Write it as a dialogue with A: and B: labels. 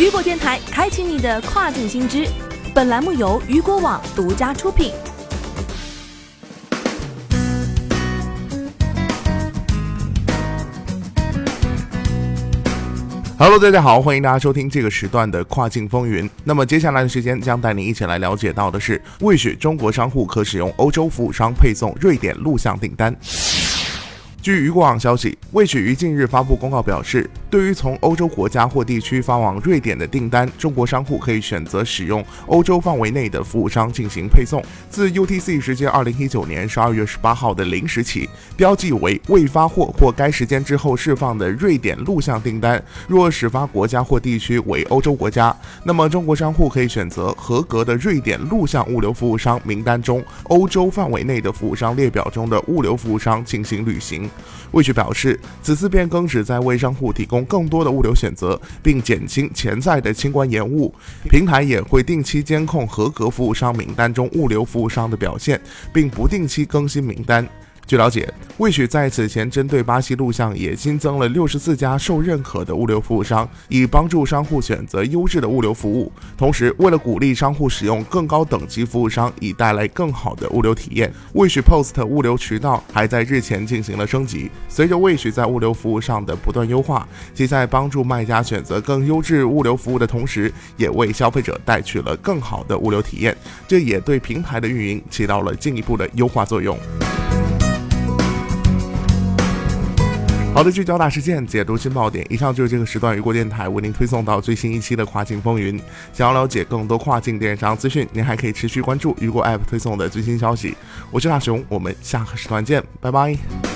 A: 雨果电台开启你的跨境新知，本栏目由雨果网独家出品。
B: Hello，大家好，欢迎大家收听这个时段的跨境风云。那么接下来的时间将带您一起来了解到的是，为许中国商户可使用欧洲服务商配送瑞典录像订单。据渔果网消息，卫许于近日发布公告表示，对于从欧洲国家或地区发往瑞典的订单，中国商户可以选择使用欧洲范围内的服务商进行配送。自 UTC 时间二零一九年十二月十八号的零时起，标记为未发货或该时间之后释放的瑞典录像订单，若始发国家或地区为欧洲国家，那么中国商户可以选择合格的瑞典录像物流服务商名单中欧洲范围内的服务商列表中的物流服务商进行履行。魏雪表示，此次变更旨在为商户提供更多的物流选择，并减轻潜在的清关延误。平台也会定期监控合格服务商名单中物流服务商的表现，并不定期更新名单。据了解，魏许在此前针对巴西录像也新增了六十四家受认可的物流服务商，以帮助商户选择优质的物流服务。同时，为了鼓励商户使用更高等级服务商，以带来更好的物流体验，魏许 Post 物流渠道还在日前进行了升级。随着魏许在物流服务上的不断优化，其在帮助卖家选择更优质物流服务的同时，也为消费者带去了更好的物流体验。这也对平台的运营起到了进一步的优化作用。好的，聚焦大事件，解读新爆点。以上就是这个时段雨果电台为您推送到最新一期的跨境风云。想要了解更多跨境电商资讯，您还可以持续关注雨果 App 推送的最新消息。我是大熊，我们下个时段见，拜拜。